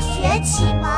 学启蒙。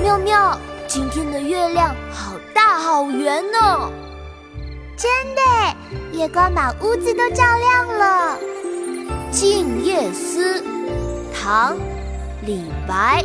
妙妙，今天的月亮好大好圆呢！真的，月光把屋子都照亮了。《静夜思》唐·李白。